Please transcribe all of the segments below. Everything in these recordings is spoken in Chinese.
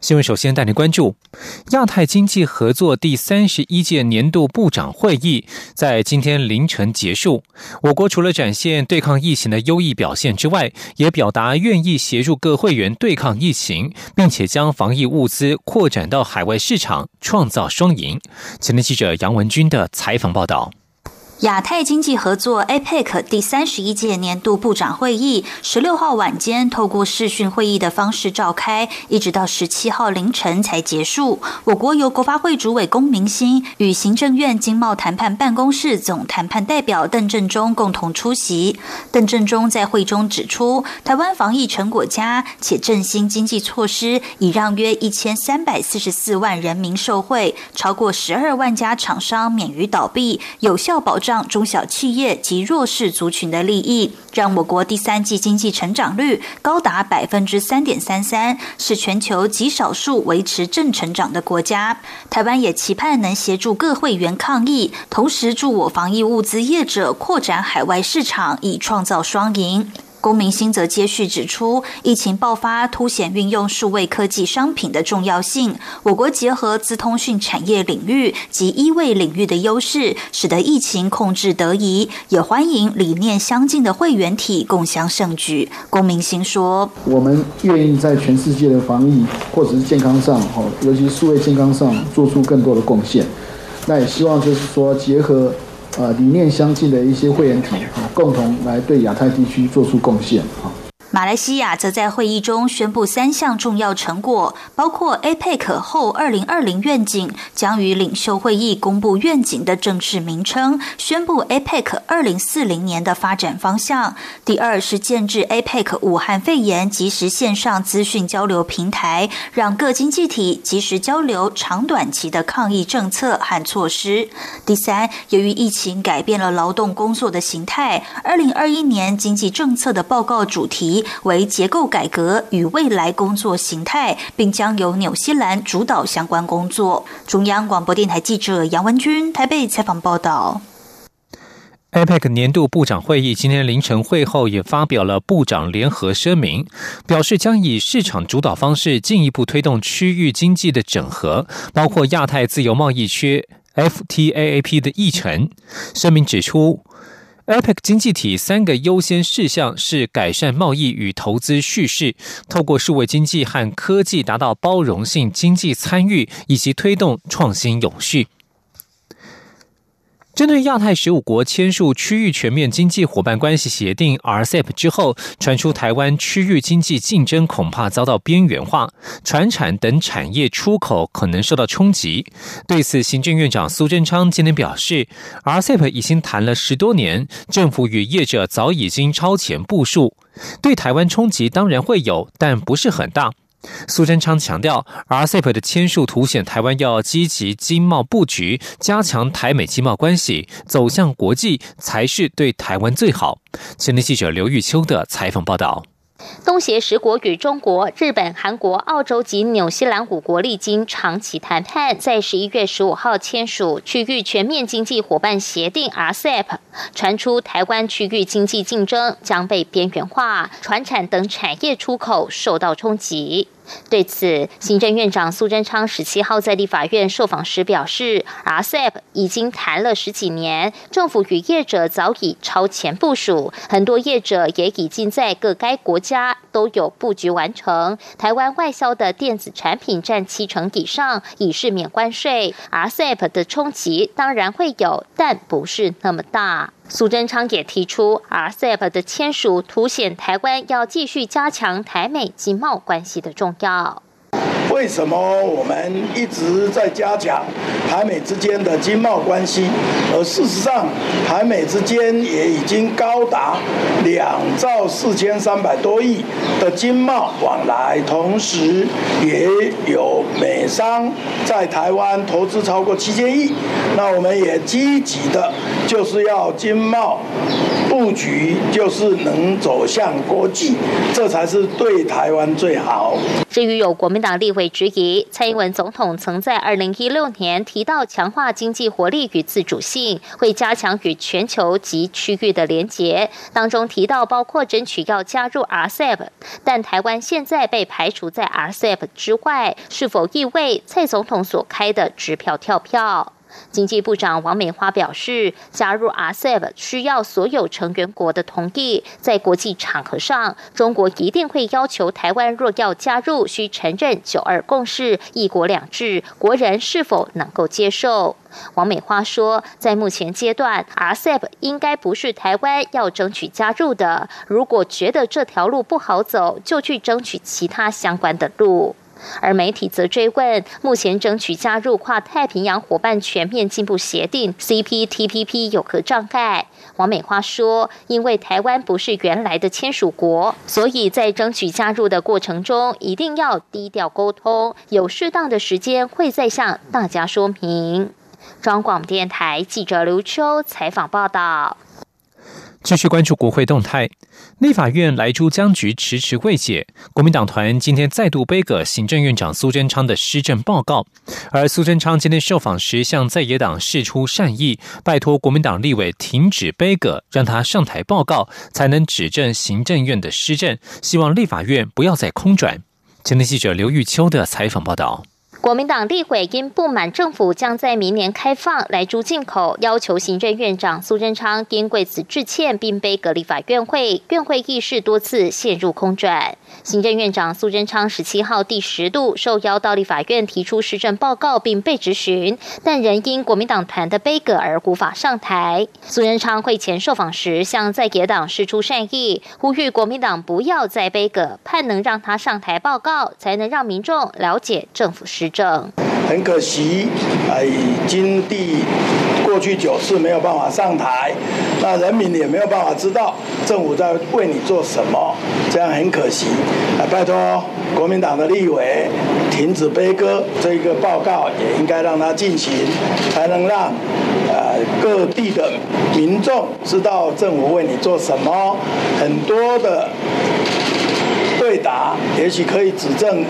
新闻首先带您关注亚太经济合作第三十一届年度部长会议在今天凌晨结束。我国除了展现对抗疫情的优异表现之外，也表达愿意协助各会员对抗疫情，并且将防疫物资扩展到海外市场，创造双赢。前天记者杨文军的采访报道。亚太经济合作 （APEC） 第三十一届年度部长会议，十六号晚间透过视讯会议的方式召开，一直到十七号凌晨才结束。我国由国发会主委龚明鑫与行政院经贸谈判办公室总谈判代表邓振中共同出席。邓振中在会中指出，台湾防疫成果佳，且振兴经济措施已让约一千三百四十四万人民受惠，超过十二万家厂商免于倒闭，有效保让中小企业及弱势族群的利益，让我国第三季经济成长率高达百分之三点三三，是全球极少数维持正成长的国家。台湾也期盼能协助各会员抗疫，同时助我防疫物资业者扩展海外市场，以创造双赢。公明星则接续指出，疫情爆发凸显运用数位科技商品的重要性。我国结合资通讯产业领域及医卫领域的优势，使得疫情控制得宜，也欢迎理念相近的会员体共享盛举。公明星说：“我们愿意在全世界的防疫或者是健康上，尤其数位健康上做出更多的贡献。那也希望就是说结合。”呃，理念相近的一些会员体啊，共同来对亚太地区做出贡献啊。马来西亚则在会议中宣布三项重要成果，包括 APEC 后二零二零愿景将于领袖会议公布愿景的正式名称，宣布 APEC 二零四零年的发展方向。第二是建制 APEC 武汉肺炎即时线上资讯交流平台，让各经济体及时交流长短期的抗疫政策和措施。第三，由于疫情改变了劳动工作的形态，二零二一年经济政策的报告主题。为结构改革与未来工作形态，并将由纽西兰主导相关工作。中央广播电台记者杨文君台北采访报道。APEC 年度部长会议今天凌晨会后也发表了部长联合声明，表示将以市场主导方式进一步推动区域经济的整合，包括亚太自由贸易区 FTAAP 的议程。声明指出。APEC 经济体三个优先事项是改善贸易与投资叙事，透过数位经济和科技达到包容性经济参与，以及推动创新永续。针对亚太十五国签署区域全面经济伙伴关系协定 （RCEP） 之后，传出台湾区域经济竞争恐怕遭到边缘化，船产等产业出口可能受到冲击。对此，行政院长苏贞昌今天表示，RCEP 已经谈了十多年，政府与业者早已经超前部署，对台湾冲击当然会有，但不是很大。苏贞昌强调，RCEP 的签署凸显台湾要积极经贸布局，加强台美经贸关系，走向国际才是对台湾最好。前天记者刘玉秋的采访报道。东协十国与中国、日本、韩国、澳洲及纽西兰五国历经长期谈判，在十一月十五号签署区域全面经济伙伴协定 （RCEP）。传出台湾区域经济竞争将被边缘化，船产等产业出口受到冲击。对此，行政院长苏贞昌十七号在立法院受访时表示，RCEP 已经谈了十几年，政府与业者早已超前部署，很多业者也已经在各该国家都有布局完成。台湾外销的电子产品占七成以上，已是免关税，RCEP 的冲击当然会有，但不是那么大。苏贞昌也提出，RCEP 的签署凸显台湾要继续加强台美经贸关系的重要。为什么我们一直在加强台美之间的经贸关系，而事实上台美之间也已经高达两兆四千三百多亿的经贸往来，同时也有美商在台湾投资超过七千亿，那我们也积极的就是要经贸布局，就是能走向国际，这才是对台湾最好。至于有国民党立委质疑，蔡英文总统曾在二零一六年提到强化经济活力与自主性，会加强与全球及区域的连结，当中提到包括争取要加入 RCEP，但台湾现在被排除在 RCEP 之外，是否意味蔡总统所开的支票跳票？经济部长王美花表示，加入 RCEP 需要所有成员国的同意。在国际场合上，中国一定会要求台湾若要加入，需承认“九二共识”、“一国两制”，国人是否能够接受？王美花说，在目前阶段，RCEP 应该不是台湾要争取加入的。如果觉得这条路不好走，就去争取其他相关的路。而媒体则追问，目前争取加入跨太平洋伙伴全面进步协定 （CPTPP） 有何障碍？王美花说，因为台湾不是原来的签署国，所以在争取加入的过程中，一定要低调沟通，有适当的时间会再向大家说明。中广电台记者刘秋采访报道。继续关注国会动态，立法院莱珠僵局迟迟未解。国民党团今天再度背个行政院长苏贞昌的施政报告，而苏贞昌今天受访时向在野党示出善意，拜托国民党立委停止背个，让他上台报告，才能指正行政院的施政。希望立法院不要再空转。前天记者刘玉秋的采访报道。国民党立委因不满政府将在明年开放来猪进口，要求行政院长苏贞昌因为此致歉，并被隔离法院会，院会议事多次陷入空转。行政院长苏贞昌十七号第十度受邀到立法院提出施政报告，并被质询，但仍因国民党团的杯葛而无法上台。苏贞昌会前受访时向在野党示出善意，呼吁国民党不要再杯葛，盼能让他上台报告，才能让民众了解政府施。很可惜，啊，已经第过去九次没有办法上台，那人民也没有办法知道政府在为你做什么，这样很可惜。啊，拜托国民党的立委停止悲歌，这一个报告也应该让它进行，才能让呃各地的民众知道政府为你做什么。很多的对答，也许可以指正。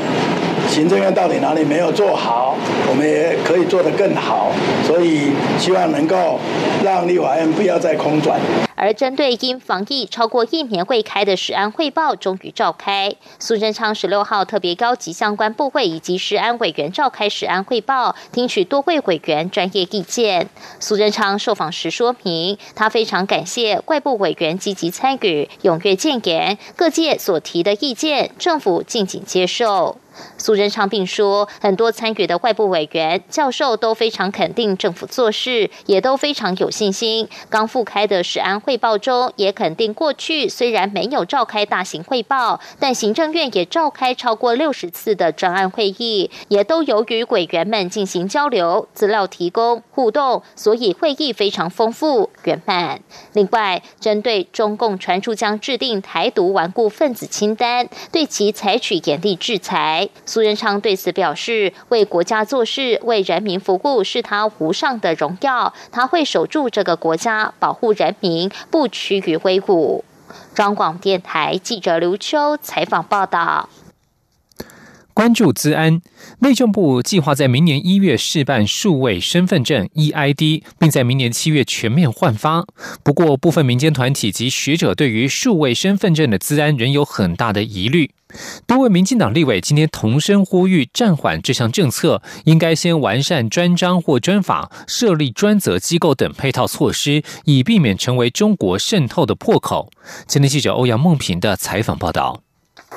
行政院到底哪里没有做好？我们也可以做得更好，所以希望能够让立法院不要再空转。而针对因防疫超过一年未开的食安汇报终于召开，苏贞昌十六号特别高级相关部会以及食安委员召开食安汇报，听取多位委员专业意见。苏贞昌受访时说明，他非常感谢外部委员积极参与、踊跃建言，各界所提的意见，政府尽紧接受。苏贞昌并说，很多参与的外部委员、教授都非常肯定政府做事，也都非常有信心。刚复开的食安汇报中，也肯定过去虽然没有召开大型汇报，但行政院也召开超过六十次的专案会议，也都由于委员们进行交流、资料提供、互动，所以会议非常丰富圆满。另外，针对中共传出将制定台独顽固分子清单，对其采取严厉制裁。苏仁昌对此表示：“为国家做事，为人民服务，是他无上的荣耀。他会守住这个国家，保护人民，不屈于威武。”中广电台记者刘秋采访报道。关注资安，内政部计划在明年一月试办数位身份证 （EID），并在明年七月全面换发。不过，部分民间团体及学者对于数位身份证的资安仍有很大的疑虑。多位民进党立委今天同声呼吁暂缓这项政策，应该先完善专章或专法，设立专责机构等配套措施，以避免成为中国渗透的破口。今天记者欧阳梦平的采访报道。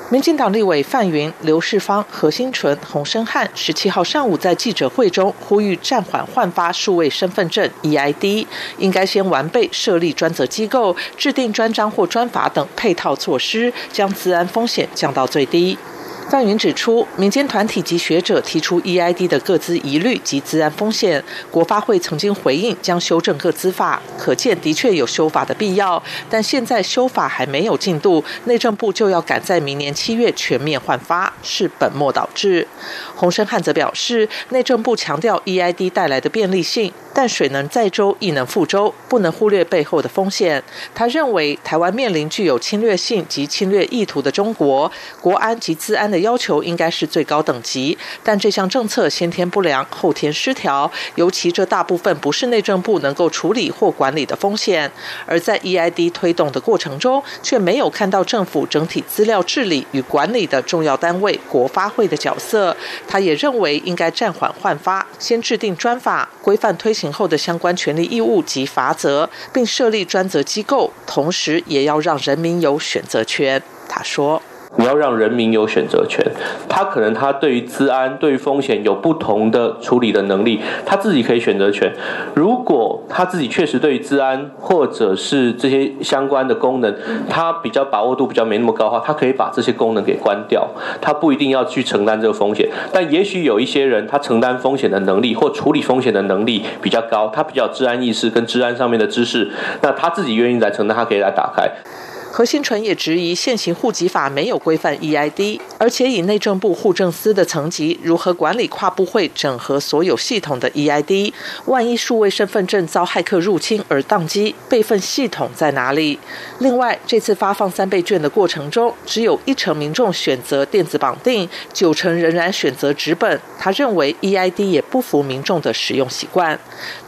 民进党立委范云、刘世芳、何新纯、洪生汉十七号上午在记者会中呼吁暂缓换发数位身份证 （EID），应该先完备设立专责机构、制定专章或专法等配套措施，将治安风险降到最低。范云指出，民间团体及学者提出 EID 的各资疑虑及资安风险，国发会曾经回应将修正各资法，可见的确有修法的必要。但现在修法还没有进度，内政部就要赶在明年七月全面换发，是本末倒置。洪生汉则表示，内政部强调 EID 带来的便利性。但水能载舟，亦能覆舟，不能忽略背后的风险。他认为，台湾面临具有侵略性及侵略意图的中国，国安及治安的要求应该是最高等级。但这项政策先天不良，后天失调，尤其这大部分不是内政部能够处理或管理的风险。而在 EID 推动的过程中，却没有看到政府整体资料治理与管理的重要单位国发会的角色。他也认为，应该暂缓换发，先制定专法规范推。行后的相关权利义务及罚则，并设立专责机构，同时也要让人民有选择权。他说。你要让人民有选择权，他可能他对于治安、对于风险有不同的处理的能力，他自己可以选择权。如果他自己确实对于治安或者是这些相关的功能，他比较把握度比较没那么高的话，他可以把这些功能给关掉，他不一定要去承担这个风险。但也许有一些人，他承担风险的能力或处理风险的能力比较高，他比较治安意识跟治安上面的知识，那他自己愿意来承担，他可以来打开。何新纯也质疑现行户籍法没有规范 EID，而且以内政部户政司的层级，如何管理跨部会整合所有系统的 EID？万一数位身份证遭骇客入侵而宕机，备份系统在哪里？另外，这次发放三倍券的过程中，只有一成民众选择电子绑定，九成仍然选择纸本。他认为 EID 也不符民众的使用习惯。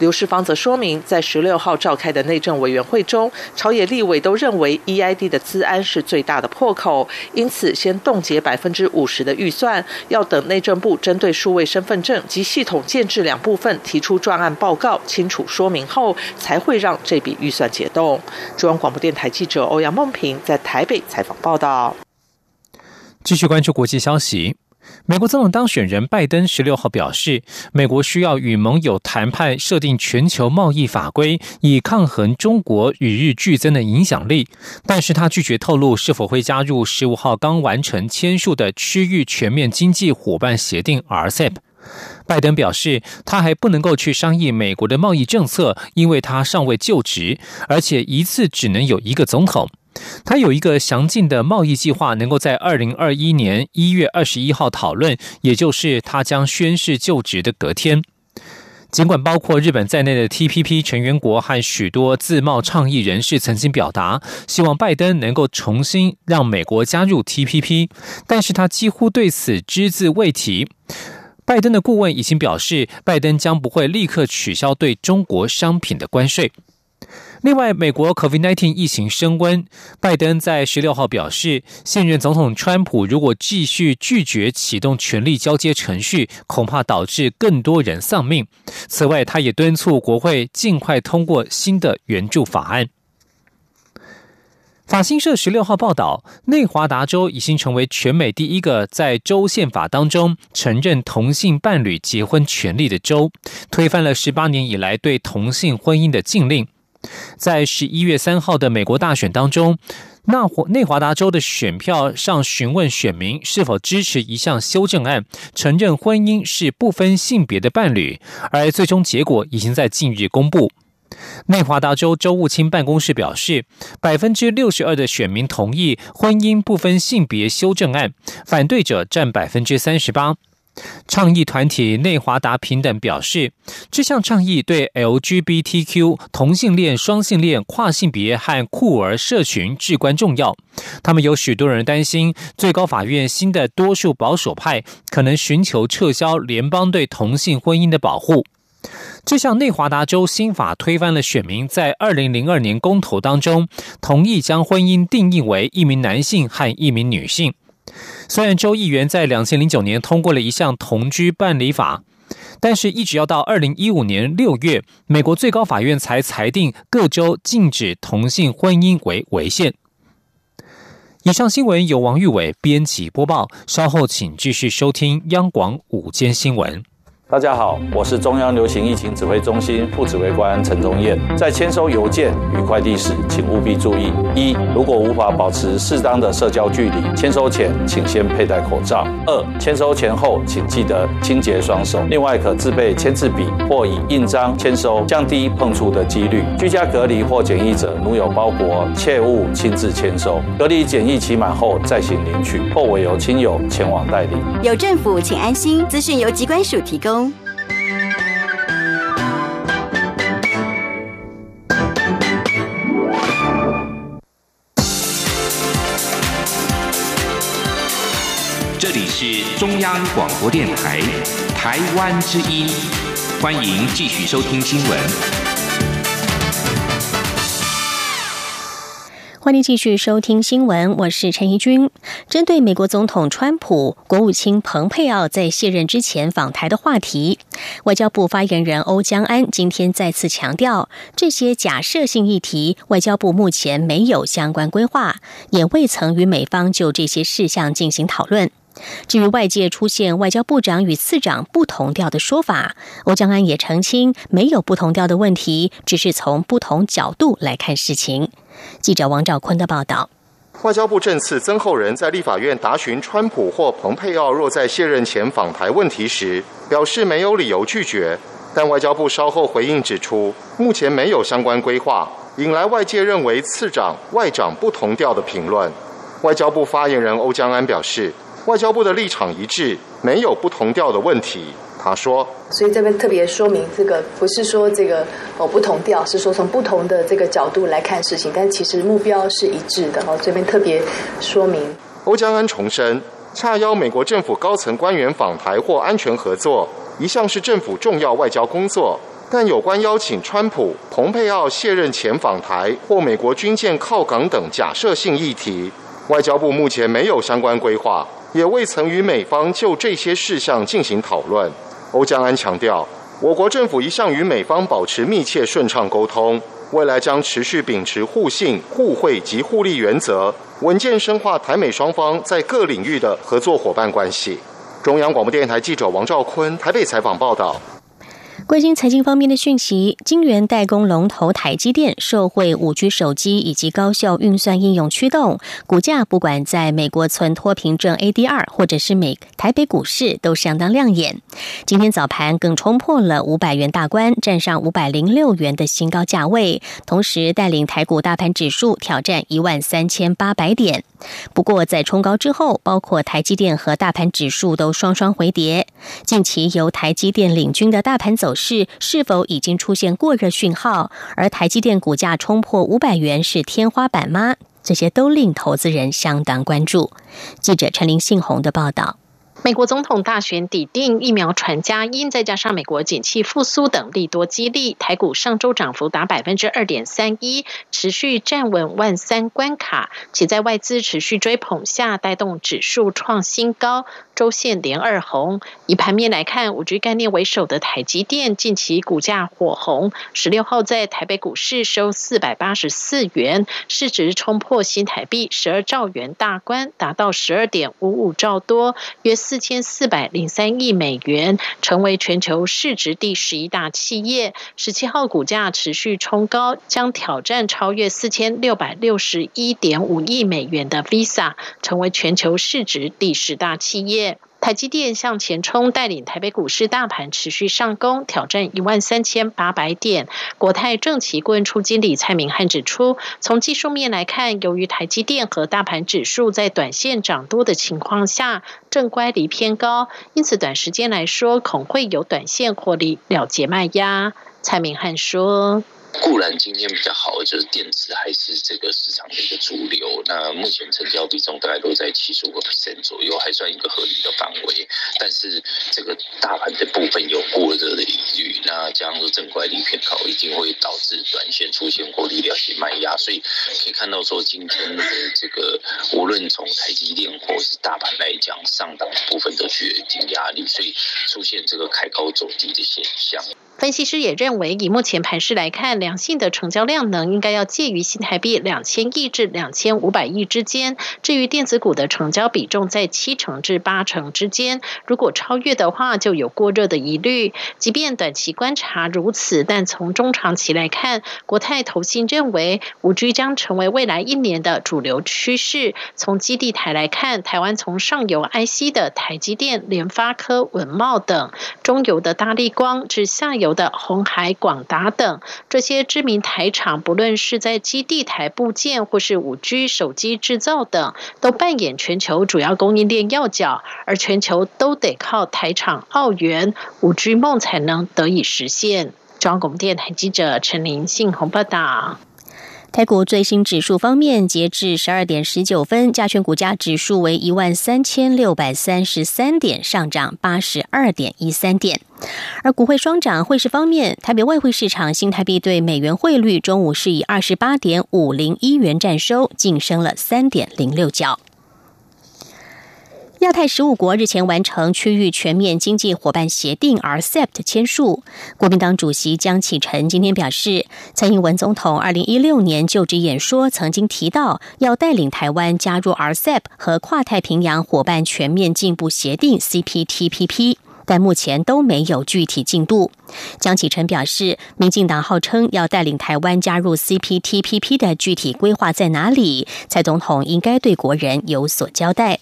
刘世芳则说明，在十六号召开的内政委员会中，朝野立委都认为 EID。地的资安是最大的破口，因此先冻结百分之五十的预算，要等内政部针对数位身份证及系统建制两部分提出专案报告，清楚说明后，才会让这笔预算解冻。中央广播电台记者欧阳梦平在台北采访报道。继续关注国际消息。美国总统当选人拜登十六号表示，美国需要与盟友谈判，设定全球贸易法规，以抗衡中国与日俱增的影响力。但是他拒绝透露是否会加入十五号刚完成签署的区域全面经济伙伴协定 （RCEP）。拜登表示，他还不能够去商议美国的贸易政策，因为他尚未就职，而且一次只能有一个总统。他有一个详尽的贸易计划，能够在二零二一年一月二十一号讨论，也就是他将宣誓就职的隔天。尽管包括日本在内的 TPP 成员国和许多自贸倡议人士曾经表达希望拜登能够重新让美国加入 TPP，但是他几乎对此只字未提。拜登的顾问已经表示，拜登将不会立刻取消对中国商品的关税。另外，美国 COVID-19 疫情升温，拜登在十六号表示，现任总统川普如果继续拒绝启动权力交接程序，恐怕导致更多人丧命。此外，他也敦促国会尽快通过新的援助法案。法新社十六号报道，内华达州已经成为全美第一个在州宪法当中承认同性伴侣结婚权利的州，推翻了十八年以来对同性婚姻的禁令。在十一月三号的美国大选当中，那内华达州的选票上询问选民是否支持一项修正案，承认婚姻是不分性别的伴侣，而最终结果已经在近日公布。内华达州州务卿办公室表示，百分之六十二的选民同意婚姻不分性别修正案，反对者占百分之三十八。倡议团体内华达平等表示，这项倡议对 LGBTQ 同性恋、双性恋、跨性别和酷儿社群至关重要。他们有许多人担心，最高法院新的多数保守派可能寻求撤销联邦对同性婚姻的保护。这项内华达州新法推翻了选民在二零零二年公投当中同意将婚姻定义为一名男性和一名女性。虽然州议员在两千零九年通过了一项同居办理法，但是一直要到二零一五年六月，美国最高法院才裁定各州禁止同性婚姻为违宪。以上新闻由王玉伟编辑播报，稍后请继续收听央广午间新闻。大家好，我是中央流行疫情指挥中心副指挥官陈宗彦。在签收邮件与快递时，请务必注意：一、如果无法保持适当的社交距离，签收前请先佩戴口罩；二、签收前后请记得清洁双手。另外，可自备签字笔或以印章签收，降低碰触的几率。居家隔离或检疫者，如有包裹，切勿亲自签收。隔离检疫期满后再行领取，或委由亲友前往代理。有政府，请安心。资讯由机关署提供。是中央广播电台台湾之音，欢迎继续收听新闻。欢迎继续收听新闻，我是陈怡君。针对美国总统川普、国务卿蓬佩奥在卸任之前访台的话题，外交部发言人欧江安今天再次强调，这些假设性议题，外交部目前没有相关规划，也未曾与美方就这些事项进行讨论。至于外界出现外交部长与次长不同调的说法，欧江安也澄清，没有不同调的问题，只是从不同角度来看事情。记者王兆坤的报道：外交部政次曾厚仁在立法院答询川普或蓬佩奥若在卸任前访台问题时，表示没有理由拒绝。但外交部稍后回应指出，目前没有相关规划，引来外界认为次长、外长不同调的评论。外交部发言人欧江安表示。外交部的立场一致，没有不同调的问题。他说：“所以这边特别说明，这个不是说这个哦不同调，是说从不同的这个角度来看事情，但其实目标是一致的。哦，这边特别说明。”欧江安重申，洽邀美国政府高层官员访台或安全合作，一向是政府重要外交工作。但有关邀请川普、蓬佩奥卸任前访台或美国军舰靠港等假设性议题，外交部目前没有相关规划。也未曾与美方就这些事项进行讨论。欧江安强调，我国政府一向与美方保持密切顺畅沟通，未来将持续秉持互信、互惠及互利原则，稳健深化台美双方在各领域的合作伙伴关系。中央广播电台记者王兆坤台北采访报道。关心财经方面的讯息，晶圆代工龙头台积电受惠五 G 手机以及高效运算应用驱动，股价不管在美国存托凭证 ADR 或者是美台北股市都相当亮眼。今天早盘更冲破了五百元大关，站上五百零六元的新高价位，同时带领台股大盘指数挑战一万三千八百点。不过在冲高之后，包括台积电和大盘指数都双双回跌。近期由台积电领军的大盘走势是是否已经出现过热讯号？而台积电股价冲破五百元是天花板吗？这些都令投资人相当关注。记者陈林信宏的报道。美国总统大选底定，疫苗传佳音，再加上美国景气复苏等利多激励，台股上周涨幅达百分之二点三一，持续站稳万三关卡，且在外资持续追捧下，带动指数创新高。周线连二红，以盘面来看，五 G 概念为首的台积电近期股价火红，十六号在台北股市收四百八十四元，市值冲破新台币十二兆元大关，达到十二点五五兆多，约四千四百零三亿美元，成为全球市值第十一大企业。十七号股价持续冲高，将挑战超越四千六百六十一点五亿美元的 Visa，成为全球市值第十大企业。台积电向前冲，带领台北股市大盘持续上攻，挑战一万三千八百点。国泰正奇顾问处经理蔡明汉指出，从技术面来看，由于台积电和大盘指数在短线涨多的情况下，正乖离偏高，因此短时间来说，恐会有短线获利了结卖压。蔡明汉说。固然今天比较好，就是电子还是这个市场的一个主流。那目前成交比重大概都在七十五个 percent 左右，还算一个合理的范围。但是这个大盘的部分有过热的疑虑，那这样说正乖离偏高，一定会导致短线出现获利了结卖压。所以可以看到说，今天的这个无论从台积电或是大盘来讲，上档部分都具有一定压力，所以出现这个开高走低的现象。分析师也认为，以目前盘势来看，两性的成交量能应该要介于新台币两千亿至两千五百亿之间。至于电子股的成交比重在七成至八成之间，如果超越的话，就有过热的疑虑。即便短期观察如此，但从中长期来看，国泰投信认为五 G 将成为未来一年的主流趋势。从基地台来看，台湾从上游 IC 的台积电、联发科、文茂等，中游的大力光至下游。的红海、广达等这些知名台厂，不论是在基地台部件或是五 G 手机制造等，都扮演全球主要供应链要角，而全球都得靠台厂澳元，五 G 梦才能得以实现。中央广电台记者陈林信洪报道。台股最新指数方面，截至十二点十九分，加权股价指数为一万三千六百三十三点，上涨八十二点一三点。而股汇双涨，汇市方面，台北外汇市场新台币对美元汇率中午是以二十八点五零一元占收，晋升了三点零六角。亚太十五国日前完成区域全面经济伙伴协定 （RCEP） 签署。国民党主席江启臣今天表示，蔡英文总统二零一六年就职演说曾经提到，要带领台湾加入 RCEP 和跨太平洋伙伴全面进步协定 （CPTPP），但目前都没有具体进度。江启臣表示，民进党号称要带领台湾加入 CPTPP 的具体规划在哪里？蔡总统应该对国人有所交代。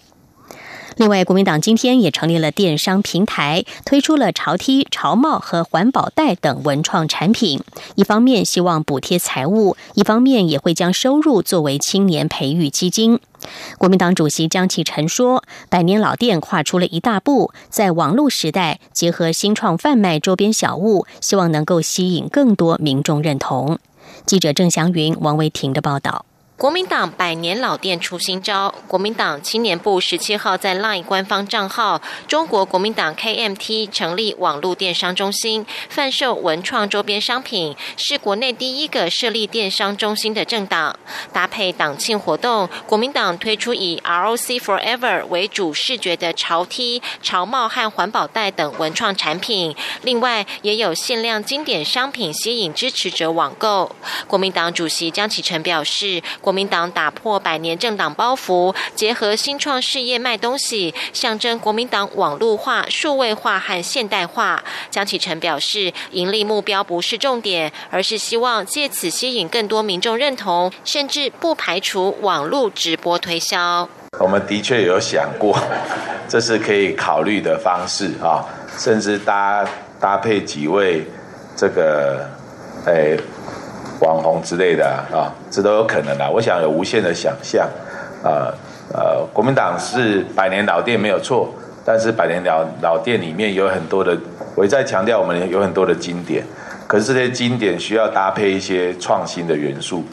另外，国民党今天也成立了电商平台，推出了潮 T、潮帽和环保袋等文创产品。一方面希望补贴财务，一方面也会将收入作为青年培育基金。国民党主席江启臣说：“百年老店跨出了一大步，在网络时代结合新创贩卖周边小物，希望能够吸引更多民众认同。”记者郑祥云、王维婷的报道。国民党百年老店出新招，国民党青年部十七号在 LINE 官方账号“中国国民党 KMT” 成立网络电商中心，贩售文创周边商品，是国内第一个设立电商中心的政党。搭配党庆活动，国民党推出以 ROC Forever 为主视觉的潮 T、潮帽和环保袋等文创产品，另外也有限量经典商品吸引支持者网购。国民党主席江启臣表示。国民党打破百年政党包袱，结合新创事业卖东西，象征国民党网络化、数位化和现代化。江启臣表示，盈利目标不是重点，而是希望借此吸引更多民众认同，甚至不排除网络直播推销。我们的确有想过，这是可以考虑的方式啊，甚至搭搭配几位这个诶。网红之类的啊，这都有可能啊。我想有无限的想象，呃呃，国民党是百年老店没有错，但是百年老老店里面有很多的，我一再强调我们有很多的经典，可是这些经典需要搭配一些创新的元素，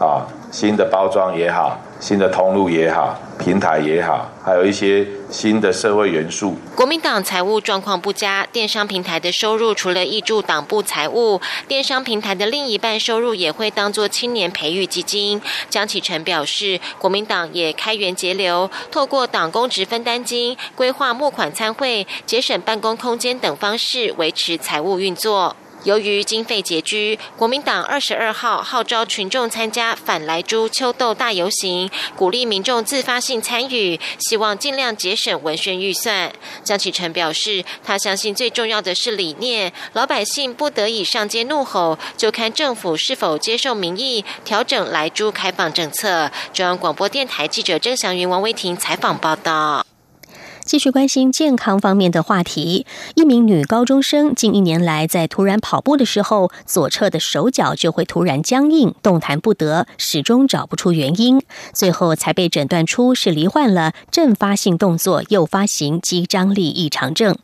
啊，新的包装也好。新的通路也好，平台也好，还有一些新的社会元素。国民党财务状况不佳，电商平台的收入除了挹注党部财务，电商平台的另一半收入也会当作青年培育基金。江启臣表示，国民党也开源节流，透过党公职分担金、规划募款参会、节省办公空间等方式维持财务运作。由于经费拮据，国民党二十二号号召群众参加反来猪秋豆大游行，鼓励民众自发性参与，希望尽量节省文宣预算。江启臣表示，他相信最重要的是理念，老百姓不得已上街怒吼，就看政府是否接受民意，调整来猪开放政策。中央广播电台记者郑祥云、王威婷采访报道。继续关心健康方面的话题。一名女高中生近一年来，在突然跑步的时候，左侧的手脚就会突然僵硬，动弹不得，始终找不出原因，最后才被诊断出是罹患了阵发性动作诱发型肌张力异常症。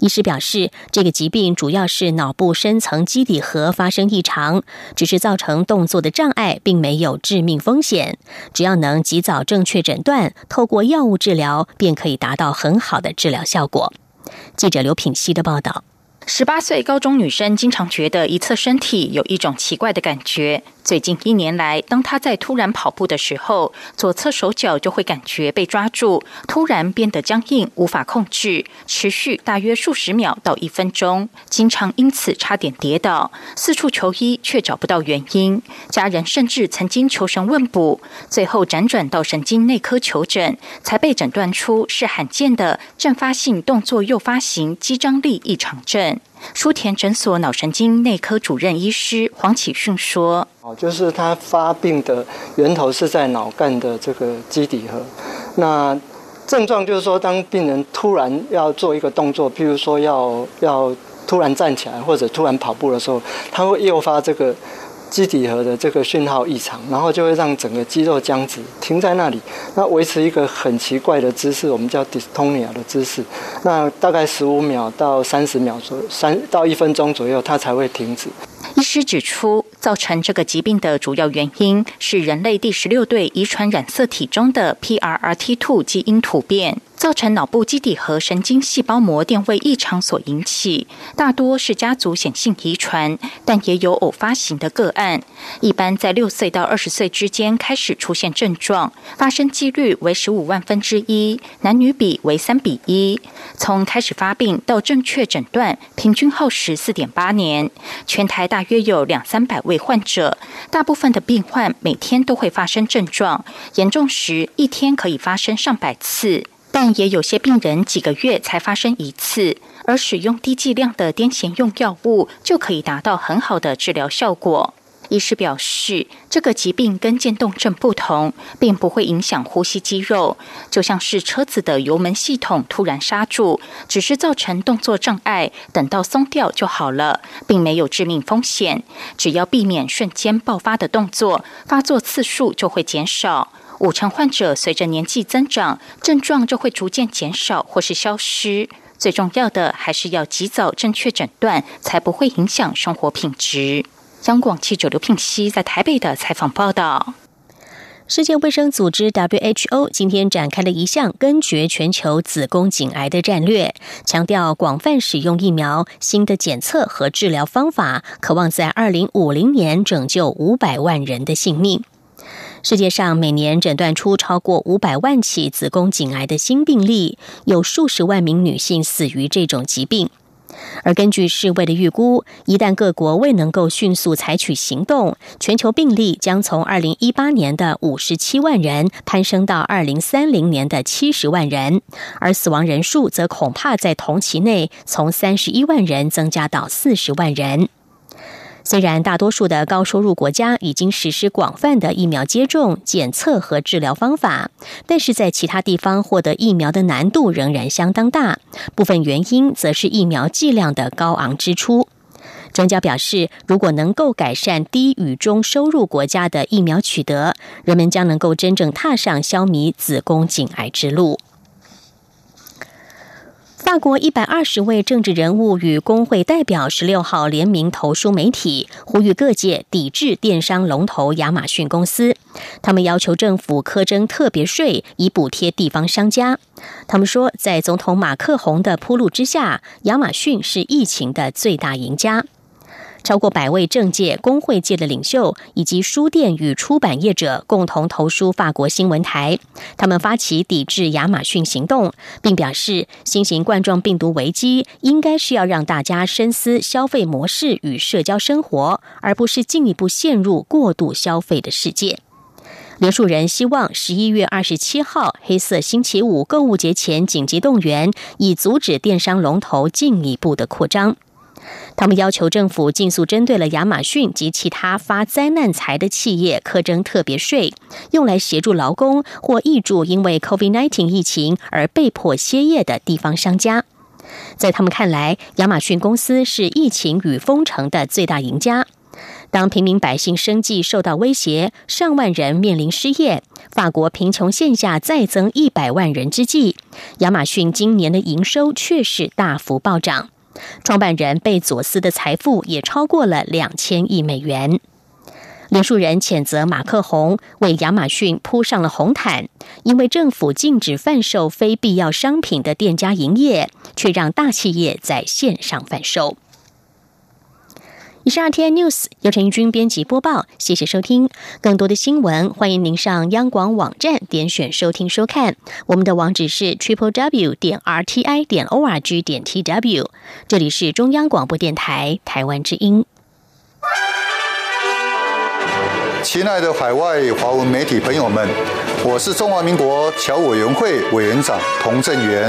医师表示，这个疾病主要是脑部深层基底核发生异常，只是造成动作的障碍，并没有致命风险。只要能及早正确诊断，透过药物治疗，便可以达到很好的治疗效果。记者刘品希的报道。十八岁高中女生经常觉得一侧身体有一种奇怪的感觉。最近一年来，当她在突然跑步的时候，左侧手脚就会感觉被抓住，突然变得僵硬，无法控制，持续大约数十秒到一分钟，经常因此差点跌倒，四处求医却找不到原因。家人甚至曾经求神问卜，最后辗转到神经内科求诊，才被诊断出是罕见的阵发性动作诱发型肌张力异常症。舒田诊所脑神经内科主任医师黄启顺说：“哦，就是他发病的源头是在脑干的这个基底核。那症状就是说，当病人突然要做一个动作，譬如说要要突然站起来或者突然跑步的时候，他会诱发这个。”基底核的这个讯号异常，然后就会让整个肌肉僵直，停在那里，那维持一个很奇怪的姿势，我们叫 dystonia 的姿势。那大概十五秒到三十秒左，三到一分钟左右，它才会停止。医师指出，造成这个疾病的主要原因是人类第十六对遗传染色体中的 PRRT2 基因突变。造成脑部基底核神经细胞膜电位异常所引起，大多是家族显性遗传，但也有偶发型的个案。一般在六岁到二十岁之间开始出现症状，发生几率为十五万分之一，男女比为三比一。从开始发病到正确诊断，平均耗时四点八年。全台大约有两三百位患者，大部分的病患每天都会发生症状，严重时一天可以发生上百次。但也有些病人几个月才发生一次，而使用低剂量的癫痫用药物就可以达到很好的治疗效果。医师表示，这个疾病跟渐冻症不同，并不会影响呼吸肌肉，就像是车子的油门系统突然刹住，只是造成动作障碍，等到松掉就好了，并没有致命风险。只要避免瞬间爆发的动作，发作次数就会减少。五成患者随着年纪增长，症状就会逐渐减少或是消失。最重要的还是要及早正确诊断，才不会影响生活品质。央广记者刘聘熙在台北的采访报道。世界卫生组织 WHO 今天展开了一项根绝全球子宫颈癌的战略，强调广泛使用疫苗、新的检测和治疗方法，渴望在二零五零年拯救五百万人的性命。世界上每年诊断出超过五百万起子宫颈癌的新病例，有数十万名女性死于这种疾病。而根据世卫的预估，一旦各国未能够迅速采取行动，全球病例将从二零一八年的五十七万人攀升到二零三零年的七十万人，而死亡人数则恐怕在同期内从三十一万人增加到四十万人。虽然大多数的高收入国家已经实施广泛的疫苗接种、检测和治疗方法，但是在其他地方获得疫苗的难度仍然相当大。部分原因则是疫苗剂量的高昂支出。专家表示，如果能够改善低与中收入国家的疫苗取得，人们将能够真正踏上消弭子宫颈癌之路。法国一百二十位政治人物与工会代表十六号联名投书媒体，呼吁各界抵制电商龙头亚马逊公司。他们要求政府苛征特别税，以补贴地方商家。他们说，在总统马克宏的铺路之下，亚马逊是疫情的最大赢家。超过百位政界、工会界的领袖以及书店与出版业者共同投书法国新闻台，他们发起抵制亚马逊行动，并表示新型冠状病毒危机应该是要让大家深思消费模式与社交生活，而不是进一步陷入过度消费的世界。连署人希望十一月二十七号黑色星期五购物节前紧急动员，以阻止电商龙头进一步的扩张。他们要求政府尽速针对了亚马逊及其他发灾难财的企业苛征特别税，用来协助劳工或挹注因为 COVID-19 疫情而被迫歇业的地方商家。在他们看来，亚马逊公司是疫情与封城的最大赢家。当平民百姓生计受到威胁，上万人面临失业，法国贫穷线下再增一百万人之际，亚马逊今年的营收却是大幅暴涨。创办人贝佐斯的财富也超过了两千亿美元。连数人谴责马克宏为亚马逊铺上了红毯，因为政府禁止贩售非必要商品的店家营业，却让大企业在线上贩售。以上 RTI News 由陈义军编辑播报，谢谢收听。更多的新闻，欢迎您上央广网站点选收听收看。我们的网址是 triple w 点 r t i 点 o r g 点 t w。这里是中央广播电台台湾之音。亲爱的海外华文媒体朋友们，我是中华民国侨委员会委员长童振源。